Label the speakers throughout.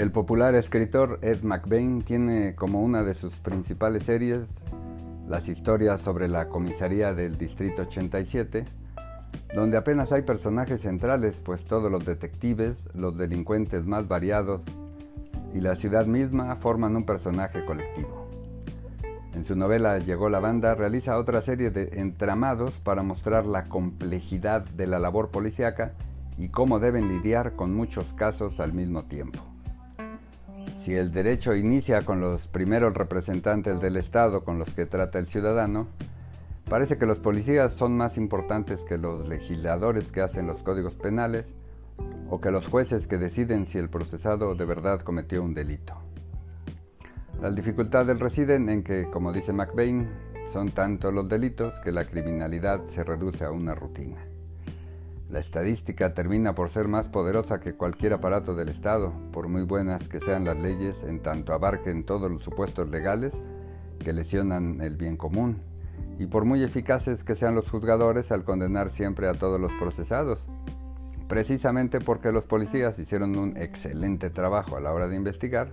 Speaker 1: El popular escritor Ed McBain tiene como una de sus principales series las historias sobre la comisaría del Distrito 87, donde apenas hay personajes centrales, pues todos los detectives, los delincuentes más variados y la ciudad misma forman un personaje colectivo. En su novela Llegó la banda realiza otra serie de entramados para mostrar la complejidad de la labor policíaca y cómo deben lidiar con muchos casos al mismo tiempo. Si el derecho inicia con los primeros representantes del Estado con los que trata el ciudadano, parece que los policías son más importantes que los legisladores que hacen los códigos penales o que los jueces que deciden si el procesado de verdad cometió un delito. Las dificultades residen en que, como dice McBain, son tantos los delitos que la criminalidad se reduce a una rutina. La estadística termina por ser más poderosa que cualquier aparato del Estado, por muy buenas que sean las leyes, en tanto abarquen todos los supuestos legales que lesionan el bien común, y por muy eficaces que sean los juzgadores al condenar siempre a todos los procesados, precisamente porque los policías hicieron un excelente trabajo a la hora de investigar,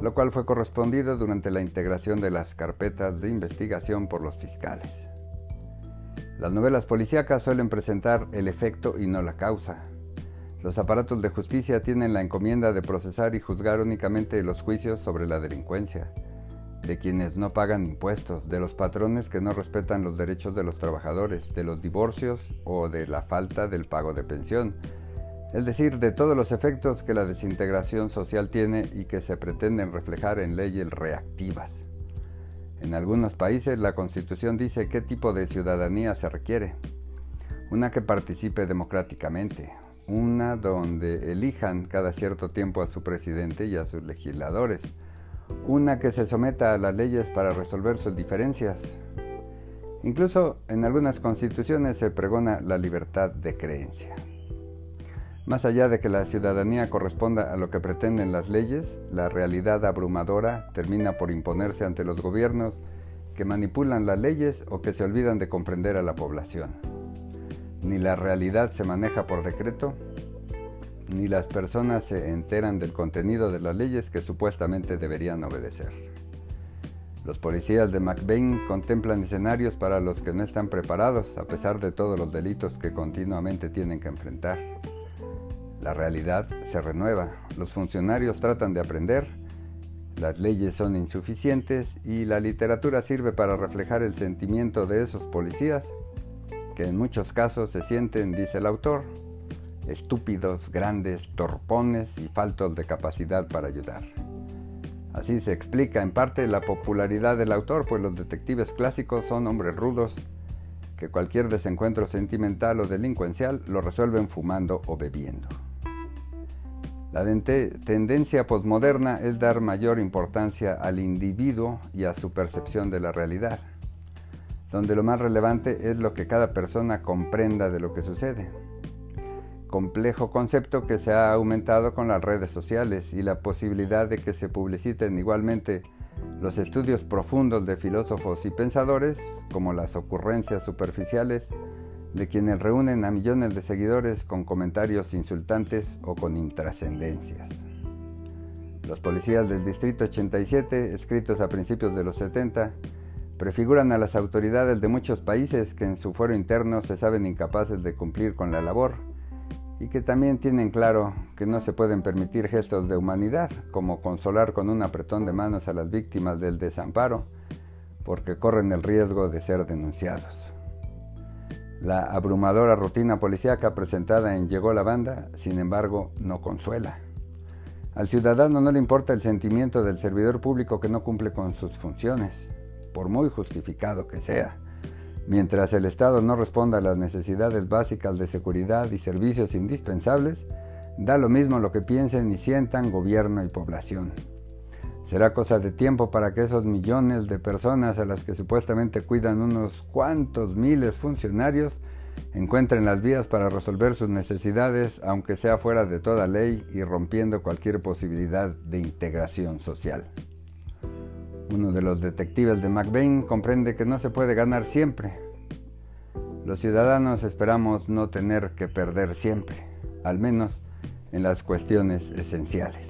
Speaker 1: lo cual fue correspondido durante la integración de las carpetas de investigación por los fiscales. Las novelas policíacas suelen presentar el efecto y no la causa. Los aparatos de justicia tienen la encomienda de procesar y juzgar únicamente los juicios sobre la delincuencia, de quienes no pagan impuestos, de los patrones que no respetan los derechos de los trabajadores, de los divorcios o de la falta del pago de pensión, es decir, de todos los efectos que la desintegración social tiene y que se pretenden reflejar en leyes reactivas. En algunos países la constitución dice qué tipo de ciudadanía se requiere. Una que participe democráticamente, una donde elijan cada cierto tiempo a su presidente y a sus legisladores, una que se someta a las leyes para resolver sus diferencias. Incluso en algunas constituciones se pregona la libertad de creencia. Más allá de que la ciudadanía corresponda a lo que pretenden las leyes, la realidad abrumadora termina por imponerse ante los gobiernos que manipulan las leyes o que se olvidan de comprender a la población. Ni la realidad se maneja por decreto, ni las personas se enteran del contenido de las leyes que supuestamente deberían obedecer. Los policías de McBain contemplan escenarios para los que no están preparados a pesar de todos los delitos que continuamente tienen que enfrentar. La realidad se renueva, los funcionarios tratan de aprender, las leyes son insuficientes y la literatura sirve para reflejar el sentimiento de esos policías, que en muchos casos se sienten, dice el autor, estúpidos, grandes, torpones y faltos de capacidad para ayudar. Así se explica en parte la popularidad del autor, pues los detectives clásicos son hombres rudos que cualquier desencuentro sentimental o delincuencial lo resuelven fumando o bebiendo. La tendencia posmoderna es dar mayor importancia al individuo y a su percepción de la realidad, donde lo más relevante es lo que cada persona comprenda de lo que sucede. Complejo concepto que se ha aumentado con las redes sociales y la posibilidad de que se publiciten igualmente los estudios profundos de filósofos y pensadores, como las ocurrencias superficiales de quienes reúnen a millones de seguidores con comentarios insultantes o con intrascendencias. Los policías del Distrito 87, escritos a principios de los 70, prefiguran a las autoridades de muchos países que en su fuero interno se saben incapaces de cumplir con la labor y que también tienen claro que no se pueden permitir gestos de humanidad, como consolar con un apretón de manos a las víctimas del desamparo, porque corren el riesgo de ser denunciados. La abrumadora rutina policíaca presentada en Llegó la banda, sin embargo, no consuela. Al ciudadano no le importa el sentimiento del servidor público que no cumple con sus funciones, por muy justificado que sea. Mientras el Estado no responda a las necesidades básicas de seguridad y servicios indispensables, da lo mismo lo que piensen y sientan gobierno y población. Será cosa de tiempo para que esos millones de personas a las que supuestamente cuidan unos cuantos miles funcionarios encuentren las vías para resolver sus necesidades, aunque sea fuera de toda ley y rompiendo cualquier posibilidad de integración social. Uno de los detectives de McBain comprende que no se puede ganar siempre. Los ciudadanos esperamos no tener que perder siempre, al menos en las cuestiones esenciales.